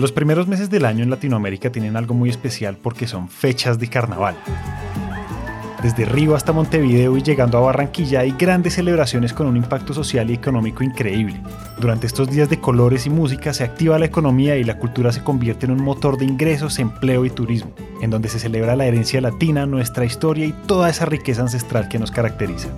Los primeros meses del año en Latinoamérica tienen algo muy especial porque son fechas de carnaval. Desde Río hasta Montevideo y llegando a Barranquilla hay grandes celebraciones con un impacto social y económico increíble. Durante estos días de colores y música se activa la economía y la cultura se convierte en un motor de ingresos, empleo y turismo, en donde se celebra la herencia latina, nuestra historia y toda esa riqueza ancestral que nos caracteriza.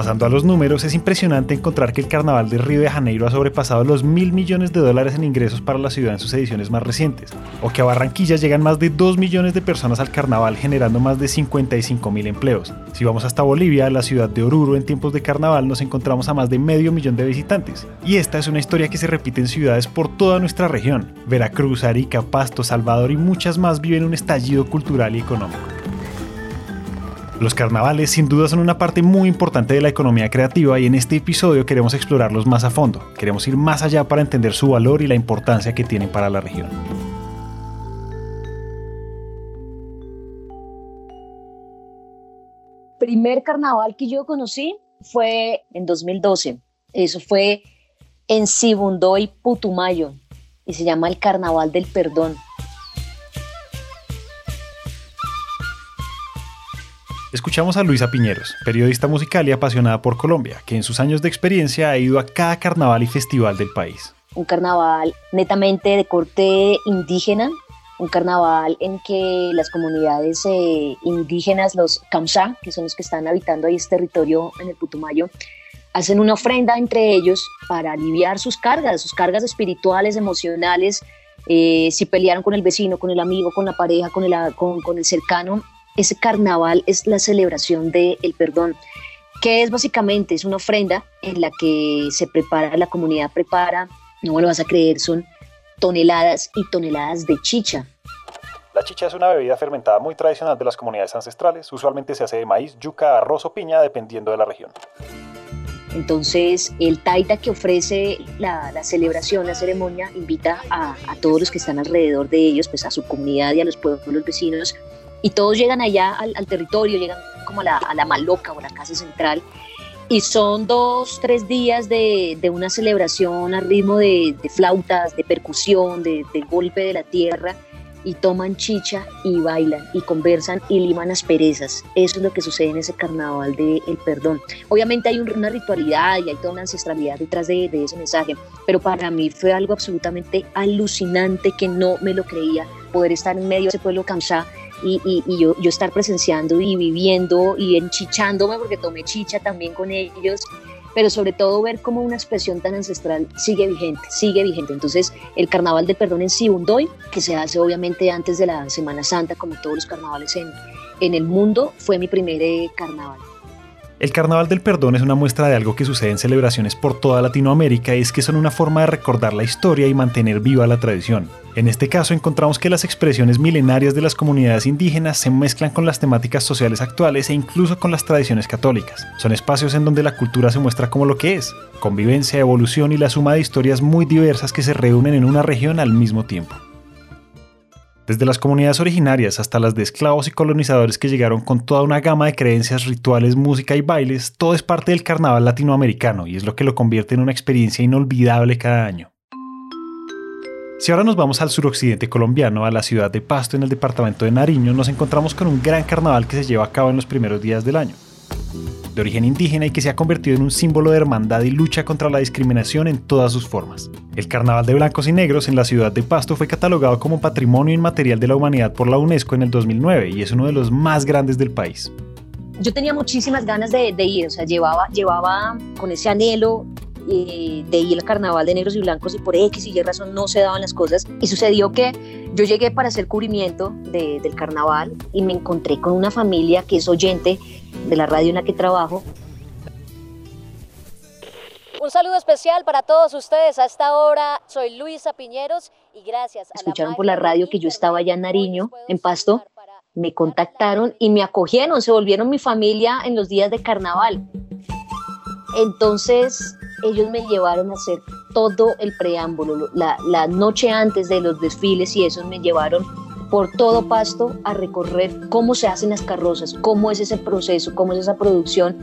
Pasando a los números, es impresionante encontrar que el Carnaval de Río de Janeiro ha sobrepasado los mil millones de dólares en ingresos para la ciudad en sus ediciones más recientes, o que a Barranquilla llegan más de 2 millones de personas al Carnaval generando más de 55 mil empleos. Si vamos hasta Bolivia, la ciudad de Oruro en tiempos de Carnaval nos encontramos a más de medio millón de visitantes. Y esta es una historia que se repite en ciudades por toda nuestra región. Veracruz, Arica, Pasto, Salvador y muchas más viven un estallido cultural y económico. Los carnavales sin duda son una parte muy importante de la economía creativa y en este episodio queremos explorarlos más a fondo. Queremos ir más allá para entender su valor y la importancia que tienen para la región. Primer carnaval que yo conocí fue en 2012. Eso fue en Sibundoy, Putumayo, y se llama el Carnaval del Perdón. Escuchamos a Luisa Piñeros, periodista musical y apasionada por Colombia, que en sus años de experiencia ha ido a cada carnaval y festival del país. Un carnaval netamente de corte indígena, un carnaval en que las comunidades eh, indígenas, los Kamsá, que son los que están habitando ahí este territorio en el Putumayo, hacen una ofrenda entre ellos para aliviar sus cargas, sus cargas espirituales, emocionales, eh, si pelearon con el vecino, con el amigo, con la pareja, con el, con, con el cercano, ese carnaval es la celebración del perdón, que es básicamente, es una ofrenda en la que se prepara, la comunidad prepara, no me lo vas a creer, son toneladas y toneladas de chicha. La chicha es una bebida fermentada muy tradicional de las comunidades ancestrales. Usualmente se hace de maíz, yuca, arroz o piña, dependiendo de la región. Entonces, el taita que ofrece la, celebración, la ceremonia, invita a, a, todos los que están alrededor de ellos, pues a su comunidad y a los pueblos vecinos, y todos llegan allá al, territorio, llegan como a la, a la, Maloca o la casa central y son dos, tres días de, de una celebración a ritmo de, de flautas, de percusión, de, de, golpe de la tierra y toman chicha y bailan y conversan y liman asperezas. Eso es lo que sucede en ese carnaval del el perdón. Obviamente hay una ritualidad y hay toda una ancestralidad detrás de, de ese mensaje, pero para mí fue algo absolutamente alucinante que no me lo creía poder estar en medio de ese pueblo cansado y, yo, yo, estar presenciando y viviendo y enchichándome porque tomé chicha también con ellos, pero sobre todo ver cómo una expresión tan ancestral sigue vigente, sigue vigente. Entonces, el Carnaval de Perdón en Sibundoy, que se hace obviamente antes de la Semana Santa, como todos los carnavales en, en el mundo, fue mi primer eh, carnaval. El Carnaval del Perdón es una muestra de algo que sucede en celebraciones por toda Latinoamérica y es que son una forma de recordar la historia y mantener viva la tradición. En este caso encontramos que las expresiones milenarias de las comunidades indígenas se mezclan con las temáticas sociales actuales e incluso con las tradiciones católicas. Son espacios en donde la cultura se muestra como lo que es, convivencia, evolución y la suma de historias muy diversas que se reúnen en una región al mismo tiempo. Desde las comunidades originarias hasta las de esclavos y colonizadores que llegaron con toda una gama de creencias, rituales, música y bailes, todo es parte del carnaval latinoamericano y es lo que lo convierte en una experiencia inolvidable cada año. Si ahora nos vamos al suroccidente colombiano, a la ciudad de Pasto en el departamento de Nariño, nos encontramos con un gran carnaval que se lleva a cabo en los primeros días del año de origen indígena y que se ha convertido en un símbolo de hermandad y lucha contra la discriminación en todas sus formas. El Carnaval de Blancos y Negros en la ciudad de Pasto fue catalogado como Patrimonio Inmaterial de la Humanidad por la UNESCO en el 2009 y es uno de los más grandes del país. Yo tenía muchísimas ganas de, ir, o sea, llevaba, llevaba con ese anhelo eh, de ir al carnaval de negros y blancos y por X y Y razón no se daban las cosas. Y sucedió que yo llegué para hacer cubrimiento del carnaval y me encontré con una familia que es oyente de la radio en la que trabajo. saludo especial para todos ustedes. A esta hora soy Luisa Piñeros y gracias a Escucharon por la radio que yo estaba allá en Nariño, en Pasto, me contactaron y me acogieron, se volvieron mi familia en los días de carnaval. Entonces ellos me llevaron a hacer todo el preámbulo, la, la noche antes de los desfiles y eso me llevaron por todo Pasto a recorrer cómo se hacen las carrozas, cómo es ese proceso, cómo es esa producción.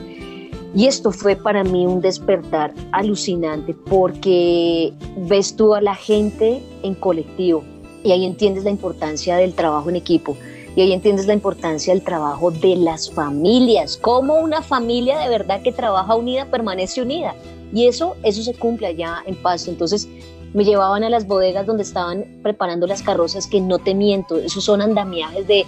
Y esto fue para mí un despertar alucinante porque ves tú a la gente en colectivo y ahí entiendes la importancia del trabajo en equipo y ahí entiendes la importancia del trabajo de las familias, cómo una familia de verdad que trabaja unida permanece unida. Y eso, eso se cumple allá en Pasto. Entonces, me llevaban a las bodegas donde estaban preparando las carrozas, que no te miento, esos son andamiajes de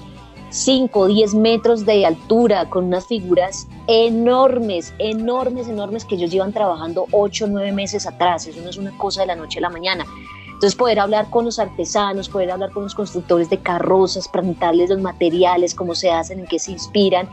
5 o 10 metros de altura, con unas figuras enormes, enormes, enormes, que ellos llevan trabajando 8 o 9 meses atrás, eso no es una cosa de la noche a la mañana. Entonces poder hablar con los artesanos, poder hablar con los constructores de carrozas, preguntarles los materiales, cómo se hacen, en qué se inspiran,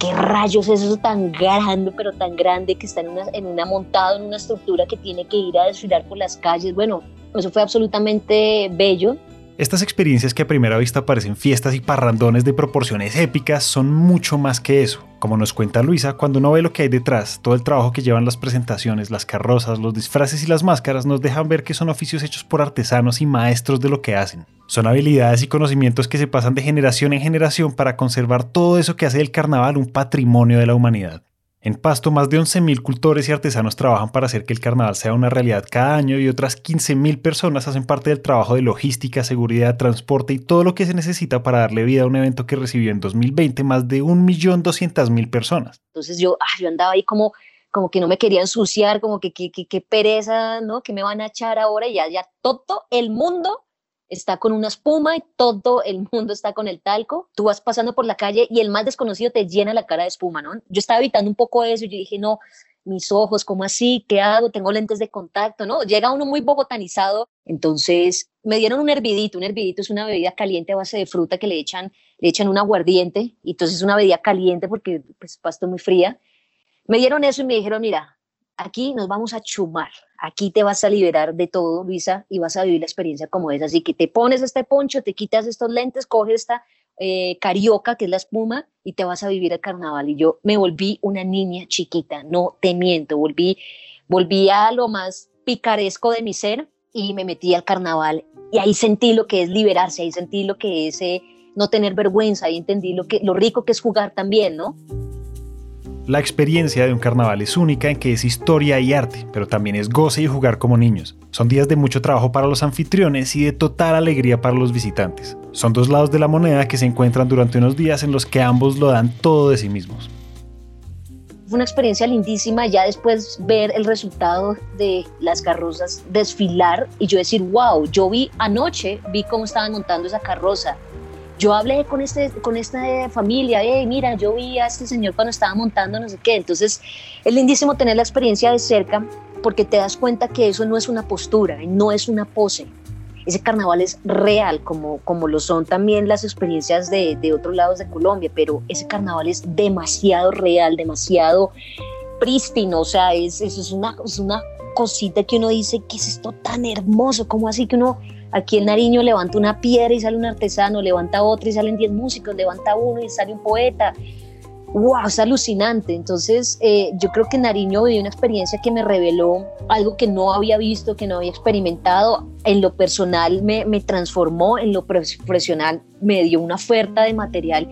qué rayos es eso tan grande, pero tan grande que está en una, en una montado en una estructura que tiene que ir a desfilar por las calles. Bueno, eso fue absolutamente bello. Estas experiencias que a primera vista parecen fiestas y parrandones de proporciones épicas son mucho más que eso. Como nos cuenta Luisa, cuando uno ve lo que hay detrás, todo el trabajo que llevan las presentaciones, las carrozas, los disfraces y las máscaras nos dejan ver que son oficios hechos por artesanos y maestros de lo que hacen. Son habilidades y conocimientos que se pasan de generación en generación para conservar todo eso que hace del carnaval un patrimonio de la humanidad. En Pasto, más de 11.000 cultores y artesanos trabajan para hacer que el carnaval sea una realidad cada año y otras 15.000 personas hacen parte del trabajo de logística, seguridad, transporte y todo lo que se necesita para darle vida a un evento que recibió en 2020 más de 1.200.000 personas. Entonces yo, ah, yo andaba ahí como, como que no me quería ensuciar, como que qué pereza, ¿no? Que me van a echar ahora y ya, ya todo el mundo está con una espuma y todo el mundo está con el talco. Tú vas pasando por la calle y el más desconocido te llena la cara de espuma, ¿no? Yo estaba evitando un poco eso y dije, no, mis ojos, ¿cómo así? ¿Qué hago? Tengo lentes de contacto, ¿no? Llega uno muy bogotanizado. Entonces me dieron un hervidito. Un hervidito es una bebida caliente a base de fruta que le echan, le echan un aguardiente. Y entonces es una bebida caliente porque pues pasto muy fría. Me dieron eso y me dijeron, mira, aquí nos vamos a chumar, aquí te vas a liberar de todo, Luisa, y vas a vivir la experiencia como es. Así que te pones este poncho, te quitas estos lentes, coges esta eh, carioca, que es la espuma, y te vas a vivir el carnaval. Y yo me volví una niña chiquita, no te miento, volví, volví a lo más picaresco de mi ser y me metí al carnaval. Y ahí sentí lo que es liberarse, ahí sentí lo que es eh, no tener vergüenza, ahí entendí lo, que, lo rico que es jugar también, ¿no? La experiencia de un carnaval es única en que es historia y arte, pero también es goce y jugar como niños. Son días de mucho trabajo para los anfitriones y de total alegría para los visitantes. Son dos lados de la moneda que se encuentran durante unos días en los que ambos lo dan todo de sí mismos. Fue una experiencia lindísima ya después ver el resultado de las carrozas desfilar y yo decir, wow, yo vi anoche, vi cómo estaban montando esa carroza, yo hablé con, este, con esta familia, hey, mira, yo vi a este señor cuando estaba montando no sé qué. Entonces, es lindísimo tener la experiencia de cerca porque te das cuenta que eso no es una postura, no es una pose. Ese carnaval es real, como, como lo son también las experiencias de, de otros lados de Colombia, pero ese carnaval es demasiado real, demasiado prístino, o sea, es, es una, es una cosita que uno dice, ¿qué es esto tan hermoso? ¿Cómo así que uno Aquí en Nariño levanta una piedra y sale un artesano, levanta otra y salen 10 músicos, levanta uno y sale un poeta. ¡Wow! Es alucinante. Entonces, eh, yo creo que Nariño viví una experiencia que me reveló algo que no había visto, que no había experimentado. En lo personal me, me transformó, en lo profesional me dio una oferta de material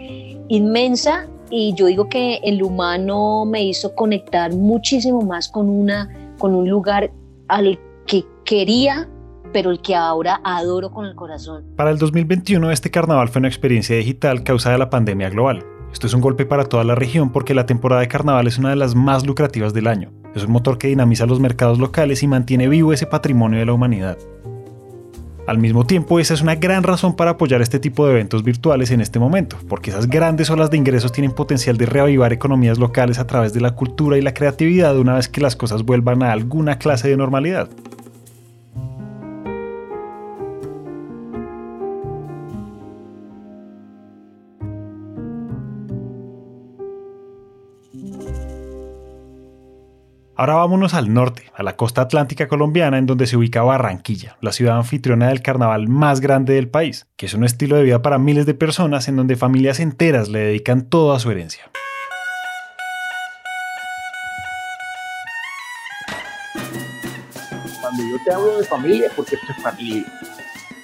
inmensa y yo digo que en lo humano me hizo conectar muchísimo más con, una, con un lugar al que quería pero el que ahora adoro con el corazón. Para el 2021 este carnaval fue una experiencia digital causada la pandemia global. Esto es un golpe para toda la región porque la temporada de carnaval es una de las más lucrativas del año. Es un motor que dinamiza los mercados locales y mantiene vivo ese patrimonio de la humanidad. Al mismo tiempo, esa es una gran razón para apoyar este tipo de eventos virtuales en este momento, porque esas grandes olas de ingresos tienen potencial de reavivar economías locales a través de la cultura y la creatividad una vez que las cosas vuelvan a alguna clase de normalidad. Ahora vámonos al norte, a la costa atlántica colombiana, en donde se ubica Barranquilla, la ciudad anfitriona del carnaval más grande del país, que es un estilo de vida para miles de personas en donde familias enteras le dedican toda su herencia. Cuando yo te hablo de familia, porque esto es familia.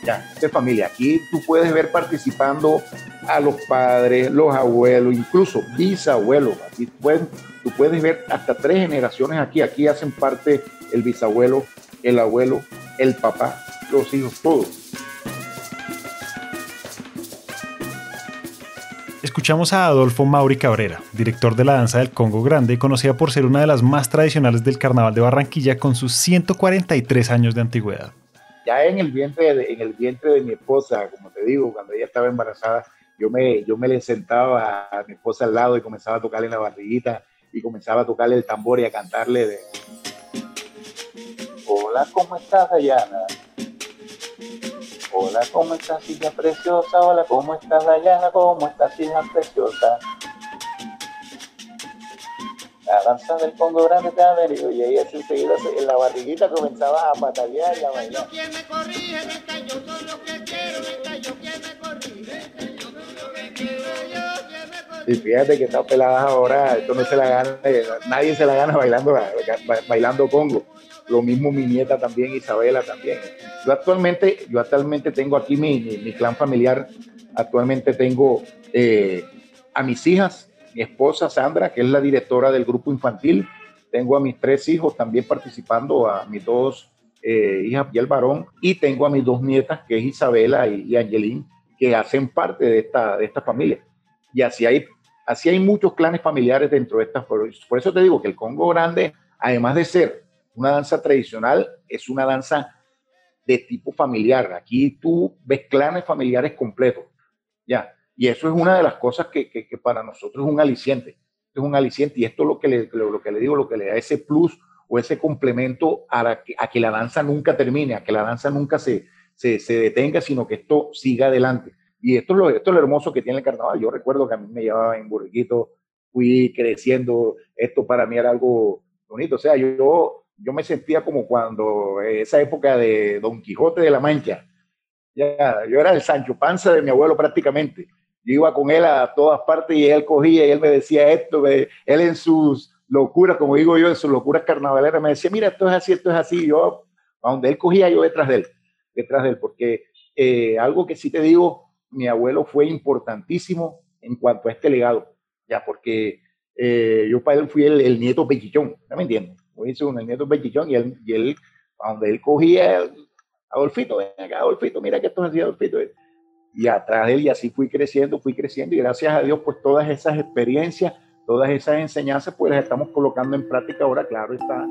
Ya, esto es familia. Aquí tú puedes ver participando a los padres, los abuelos, incluso bisabuelos. Aquí pueden Tú puedes ver hasta tres generaciones aquí. Aquí hacen parte el bisabuelo, el abuelo, el papá, los hijos, todos. Escuchamos a Adolfo Mauri Cabrera, director de la danza del Congo Grande, conocida por ser una de las más tradicionales del Carnaval de Barranquilla con sus 143 años de antigüedad. Ya en el vientre de, en el vientre de mi esposa, como te digo, cuando ella estaba embarazada, yo me, yo me le sentaba a mi esposa al lado y comenzaba a tocarle la barriguita y comenzaba a tocarle el tambor y a cantarle de Hola, ¿cómo estás, Dayana? Hola, ¿cómo estás, hija preciosa? Hola, ¿cómo estás, Dayana? ¿Cómo estás, hija preciosa? La danza del Congo Grande te ha venido y ahí así enseguida en la barriguita comenzaba a patalear y a bailar. ¿Quién me corrige? Yo lo que quiero, yo quien me corrige. Y fíjate que está pelada ahora, esto no se la gana, nadie se la gana bailando, bailando Congo. Lo mismo mi nieta también, Isabela también. Yo actualmente, yo actualmente tengo aquí mi, mi, clan familiar, actualmente tengo eh, a mis hijas, mi esposa Sandra, que es la directora del grupo infantil, tengo a mis tres hijos también participando, a mis dos eh, hijas y el varón, y tengo a mis dos nietas, que es Isabela y, y Angelín, que hacen parte de esta, de esta familia. Y así hay, así hay muchos clanes familiares dentro de estas. Por, por eso te digo que el Congo Grande, además de ser una danza tradicional, es una danza de tipo familiar. Aquí tú ves clanes familiares completos. Ya. Y eso es una de las cosas que, que, para nosotros es un aliciente. Es un aliciente. Y esto es lo que le, lo, que le digo, lo que le da ese plus o ese complemento a, que, a que la danza nunca termine, a que la danza nunca se, se, se detenga, sino que esto siga adelante. Y esto es, lo, esto es lo hermoso que tiene el carnaval. Yo recuerdo que a mí me llevaba en burriquito, fui creciendo, esto para mí era algo bonito. O sea, yo, yo me sentía como cuando esa época de Don Quijote de la Mancha. Ya, yo era el Sancho Panza de mi abuelo prácticamente. Yo iba con él a todas partes y él cogía y él me decía esto, él en sus locuras, como digo yo, en sus locuras carnavaleras, me decía, mira, esto es así, esto es así. Yo, a donde él cogía, yo detrás de él, detrás de él, porque eh, algo que sí te digo, mi abuelo fue importantísimo en cuanto a este legado, ya porque eh, yo para él fui el, nieto pechichón, ¿no me entiendes? Fui el nieto pechichón y él, y él, donde él cogía, Adolfito, ven acá, Adolfito, mira que esto es así, Adolfito. Y atrás de él, y así fui creciendo, fui creciendo, y gracias a Dios, pues todas esas experiencias, todas esas enseñanzas, pues las estamos colocando en práctica ahora, claro está,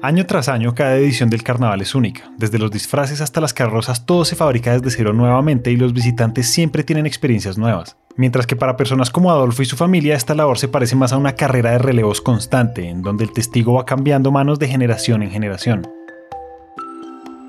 Año tras año, cada edición del carnaval es única. Desde los disfraces hasta las carrozas, todo se fabrica desde cero nuevamente y los visitantes siempre tienen experiencias nuevas. Mientras que para personas como Adolfo y su familia, esta labor se parece más a una carrera de relevos constante, en donde el testigo va cambiando manos de generación en generación.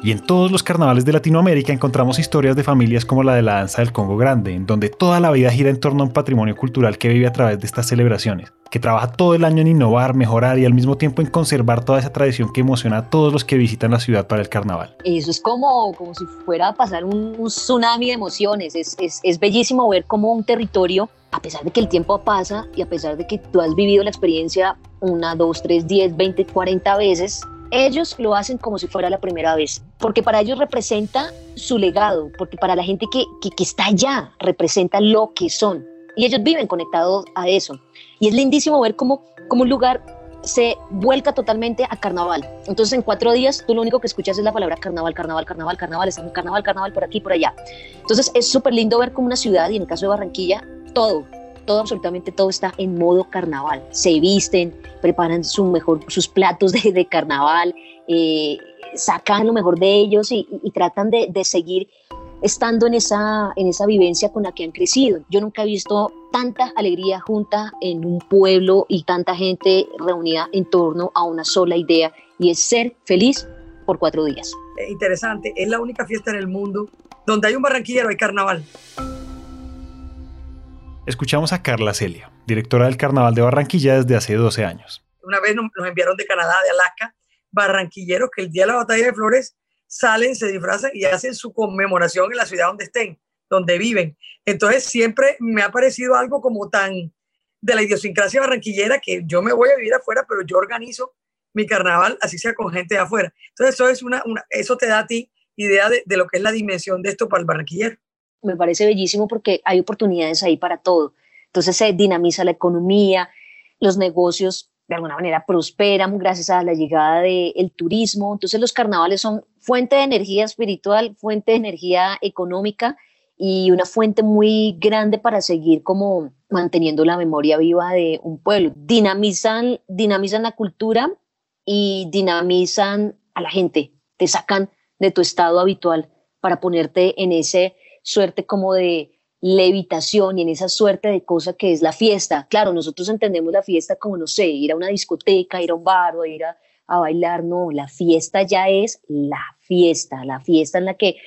Y en todos los carnavales de Latinoamérica encontramos historias de familias como la de la danza del Congo Grande, en donde toda la vida gira en torno a un patrimonio cultural que vive a través de estas celebraciones, que trabaja todo el año en innovar, mejorar y al mismo tiempo en conservar toda esa tradición que emociona a todos los que visitan la ciudad para el carnaval. Eso es como, como si fuera a pasar un, tsunami de emociones, es, es, es bellísimo ver cómo un territorio a pesar de que el tiempo pasa y a pesar de que tú has vivido la experiencia una, dos, tres, diez, veinte, cuarenta veces, ellos lo hacen como si fuera la primera vez, porque para ellos representa su legado, porque para la gente que, que, está allá representa lo que son. Y ellos viven conectados a eso. Y es lindísimo ver cómo, cómo un lugar se vuelca totalmente a carnaval. Entonces en cuatro días tú lo único que escuchas es la palabra carnaval, carnaval, carnaval, carnaval, estamos carnaval, carnaval por aquí, por allá. Entonces es súper lindo ver como una ciudad, y en el caso de Barranquilla, todo, todo, absolutamente todo está en modo carnaval. Se visten, preparan su mejor, sus platos de, carnaval, eh, sacan lo mejor de ellos y, tratan de, seguir estando en esa, en esa vivencia con la que han crecido. Yo nunca he visto tanta alegría junta en un pueblo y tanta gente reunida en torno a una sola idea y es ser feliz por cuatro días. Interesante, es la única fiesta en el mundo donde hay un barranquillero, hay carnaval. Escuchamos a Carla Celia, directora del Carnaval de Barranquilla desde hace 12 años. Una vez nos enviaron de Canadá, de Alaska, barranquilleros que el día de la batalla de Flores salen, se disfrazan y hacen su conmemoración en la ciudad donde estén, donde viven. Entonces siempre me ha parecido algo como tan de la idiosincrasia barranquillera que yo me voy a vivir afuera, pero yo organizo mi carnaval, así sea con gente de afuera. Entonces eso, es una, eso te da a ti idea de, de lo que es la dimensión de esto para el barranquillero. Me parece bellísimo porque hay oportunidades ahí para todo. Entonces se dinamiza la economía, los negocios de alguna manera prosperan gracias a la llegada del turismo. Entonces los carnavales son fuente de energía espiritual, fuente de energía económica y una fuente muy grande para seguir como manteniendo la memoria viva de un pueblo. Dinamizan, dinamizan la cultura y dinamizan a la gente, te sacan de tu estado habitual para ponerte en esa suerte como de levitación y en esa suerte de cosa que es la fiesta. Claro, nosotros entendemos la fiesta como, no sé, ir a una discoteca, ir a un bar o ir a, bailar. No, la fiesta ya es la fiesta, la fiesta en la que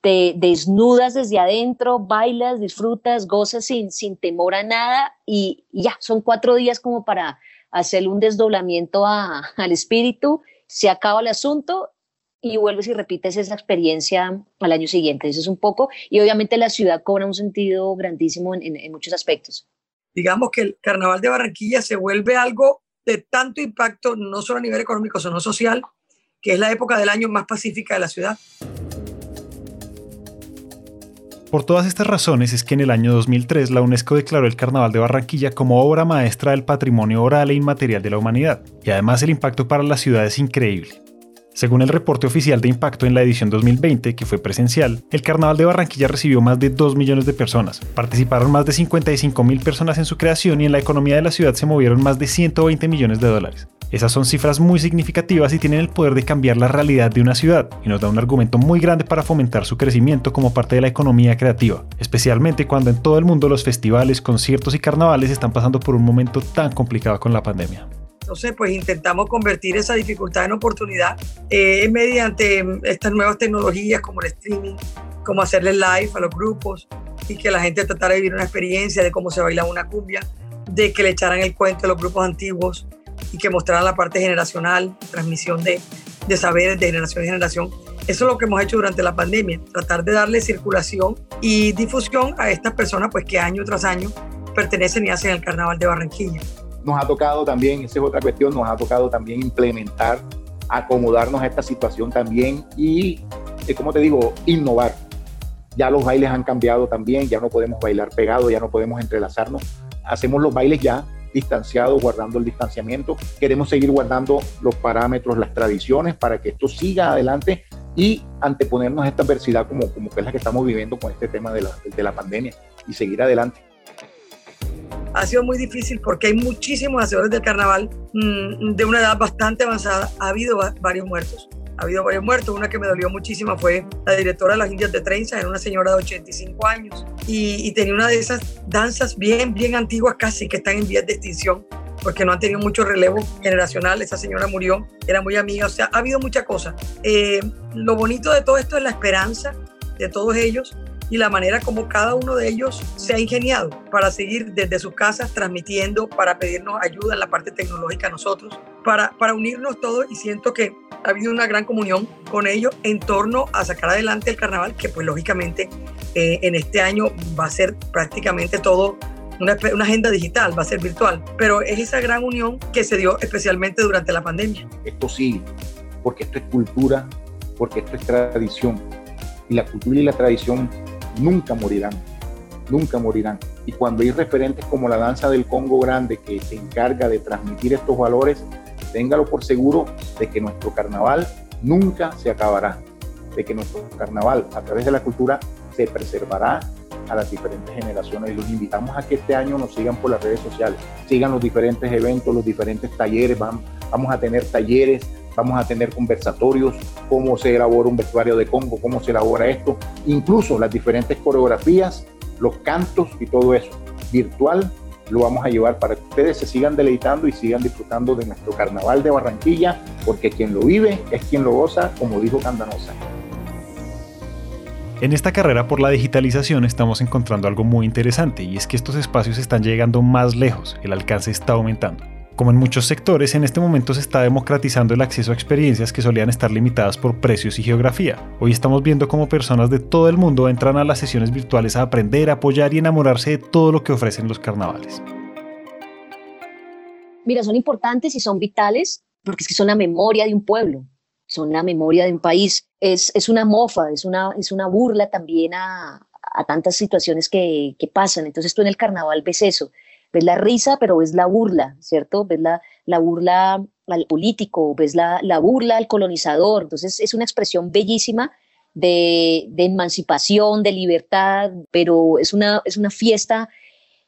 te desnudas desde adentro, bailas, disfrutas, gozas sin, sin temor a nada y, ya, son cuatro días como para hacer un desdoblamiento al espíritu, se acaba el asunto y vuelves y repites esa experiencia al año siguiente. Eso es un poco, y obviamente la ciudad cobra un sentido grandísimo en, muchos aspectos. Digamos que el Carnaval de Barranquilla se vuelve algo de tanto impacto, no solo a nivel económico, sino social, que es la época del año más pacífica de la ciudad. Por todas estas razones es que en el año 2003 la UNESCO declaró el Carnaval de Barranquilla como obra maestra del patrimonio oral e inmaterial de la humanidad, y además el impacto para la ciudad es increíble. Según el reporte oficial de impacto en la edición 2020, que fue presencial, el Carnaval de Barranquilla recibió más de 2 millones de personas. Participaron más de 55 mil personas en su creación y en la economía de la ciudad se movieron más de 120 millones de dólares. Esas son cifras muy significativas y tienen el poder de cambiar la realidad de una ciudad y nos da un argumento muy grande para fomentar su crecimiento como parte de la economía creativa, especialmente cuando en todo el mundo los festivales, conciertos y carnavales están pasando por un momento tan complicado con la pandemia. Entonces, pues intentamos convertir esa dificultad en oportunidad eh, mediante estas nuevas tecnologías como el streaming, como hacerle live a los grupos y que la gente tratara de vivir una experiencia de cómo se baila una cumbia, de que le echaran el cuento a los grupos antiguos y que mostraran la parte generacional, transmisión de, de saberes de generación en generación. Eso es lo que hemos hecho durante la pandemia, tratar de darle circulación y difusión a estas personas pues que año tras año pertenecen y hacen el Carnaval de Barranquilla nos ha tocado también, esa es otra cuestión, nos ha tocado también implementar, acomodarnos a esta situación también y, eh, como te digo, innovar. Ya los bailes han cambiado también, ya no podemos bailar pegados, ya no podemos entrelazarnos. Hacemos los bailes ya distanciados, guardando el distanciamiento. Queremos seguir guardando los parámetros, las tradiciones para que esto siga adelante y anteponernos a esta adversidad como, como que es la que estamos viviendo con este tema de la, de la pandemia y seguir adelante ha sido muy difícil porque hay muchísimos hacedores del carnaval mm, de una edad bastante avanzada. Ha habido varios muertos. Ha habido varios muertos. Una que me dolió muchísimo fue la directora de las Indias de Trenza, era una señora de 85 años y, tenía una de esas danzas bien, bien antiguas casi que están en vías de extinción porque no han tenido mucho relevo generacional. Esa señora murió, era muy amiga, o sea, ha habido mucha cosa. Eh, lo bonito de todo esto es la esperanza de todos ellos y la manera como cada uno de ellos se ha ingeniado para seguir desde sus casas transmitiendo, para pedirnos ayuda en la parte tecnológica a nosotros, para, para unirnos todos. Y siento que ha habido una gran comunión con ellos en torno a sacar adelante el carnaval, que pues lógicamente eh, en este año va a ser prácticamente todo una, una, agenda digital, va a ser virtual, pero es esa gran unión que se dio especialmente durante la pandemia. Esto sí, porque esto es cultura, porque esto es tradición, y la cultura y la tradición nunca morirán, nunca morirán. Y cuando hay referentes como la danza del Congo Grande que se encarga de transmitir estos valores, téngalo por seguro de que nuestro carnaval nunca se acabará, de que nuestro carnaval a través de la cultura se preservará a las diferentes generaciones los invitamos a que este año nos sigan por las redes sociales, sigan los diferentes eventos, los diferentes talleres, vamos, vamos a tener talleres vamos a tener conversatorios, cómo se elabora un vestuario de Congo, cómo se elabora esto, incluso las diferentes coreografías, los cantos y todo eso. Virtual lo vamos a llevar para que ustedes se sigan deleitando y sigan disfrutando de nuestro carnaval de Barranquilla, porque quien lo vive es quien lo goza, como dijo Candanosa. En esta carrera por la digitalización estamos encontrando algo muy interesante y es que estos espacios están llegando más lejos, el alcance está aumentando. Como en muchos sectores, en este momento se está democratizando el acceso a experiencias que solían estar limitadas por precios y geografía. Hoy estamos viendo cómo personas de todo el mundo entran a las sesiones virtuales a aprender, apoyar y enamorarse de todo lo que ofrecen los carnavales. Mira, son importantes y son vitales porque es que son la memoria de un pueblo son la memoria de un país. Es, es una mofa, es una, es una burla también a, a tantas situaciones que, que, pasan. Entonces tú en el carnaval ves eso, ves la risa, pero ves la burla, ¿cierto? Ves la, la burla al político, ves la, la burla al colonizador. Entonces es una expresión bellísima de, de, emancipación, de libertad, pero es una, es una fiesta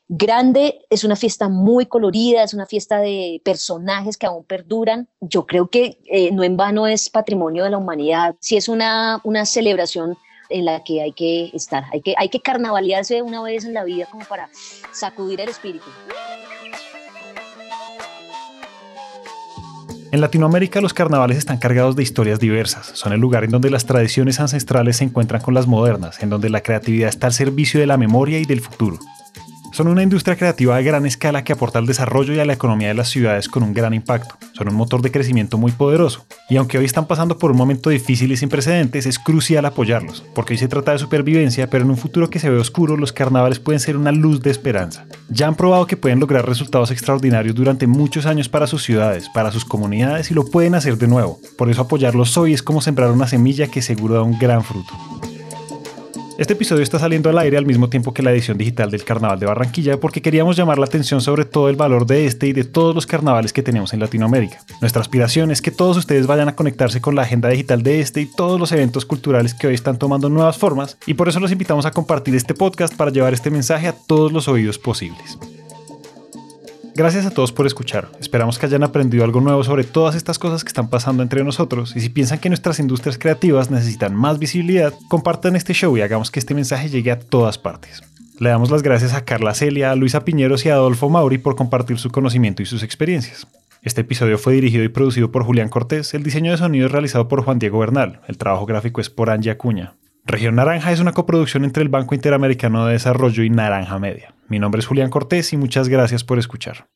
grande, es una fiesta muy colorida, es una fiesta de personajes que aún perduran. Yo creo que eh, no en vano es patrimonio de la humanidad, sí es una, una celebración en la que hay que estar, hay que, hay que carnavalearse una vez en la vida como para sacudir el espíritu. En Latinoamérica los carnavales están cargados de historias diversas. Son el lugar en donde las tradiciones ancestrales se encuentran con las modernas, en donde la creatividad está al servicio de la memoria y del futuro. Son una industria creativa de gran escala que aporta al desarrollo y a la economía de las ciudades con un gran impacto. Son un motor de crecimiento muy poderoso. Y aunque hoy están pasando por un momento difícil y sin precedentes, es crucial apoyarlos, porque hoy se trata de supervivencia, pero en un futuro que se ve oscuro, los carnavales pueden ser una luz de esperanza. Ya han probado que pueden lograr resultados extraordinarios durante muchos años para sus ciudades, para sus comunidades y lo pueden hacer de nuevo. Por eso apoyarlos hoy es como sembrar una semilla que seguro da un gran fruto. Este episodio está saliendo al aire al mismo tiempo que la edición digital del Carnaval de Barranquilla porque queríamos llamar la atención sobre todo el valor de este y de todos los carnavales que tenemos en Latinoamérica. Nuestra aspiración es que todos ustedes vayan a conectarse con la agenda digital de este y todos los eventos culturales que hoy están tomando nuevas formas y por eso los invitamos a compartir este podcast para llevar este mensaje a todos los oídos posibles. Gracias a todos por escuchar. Esperamos que hayan aprendido algo nuevo sobre todas estas cosas que están pasando entre nosotros y si piensan que nuestras industrias creativas necesitan más visibilidad, compartan este show y hagamos que este mensaje llegue a todas partes. Le damos las gracias a Carla Celia, a Luisa Piñeros y a Adolfo Mauri por compartir su conocimiento y sus experiencias. Este episodio fue dirigido y producido por Julián Cortés, el diseño de sonido es realizado por Juan Diego Bernal, el trabajo gráfico es por Angie Acuña. Región Naranja es una coproducción entre el Banco Interamericano de Desarrollo y Naranja Media. Mi nombre es Julián Cortés y muchas gracias por escuchar.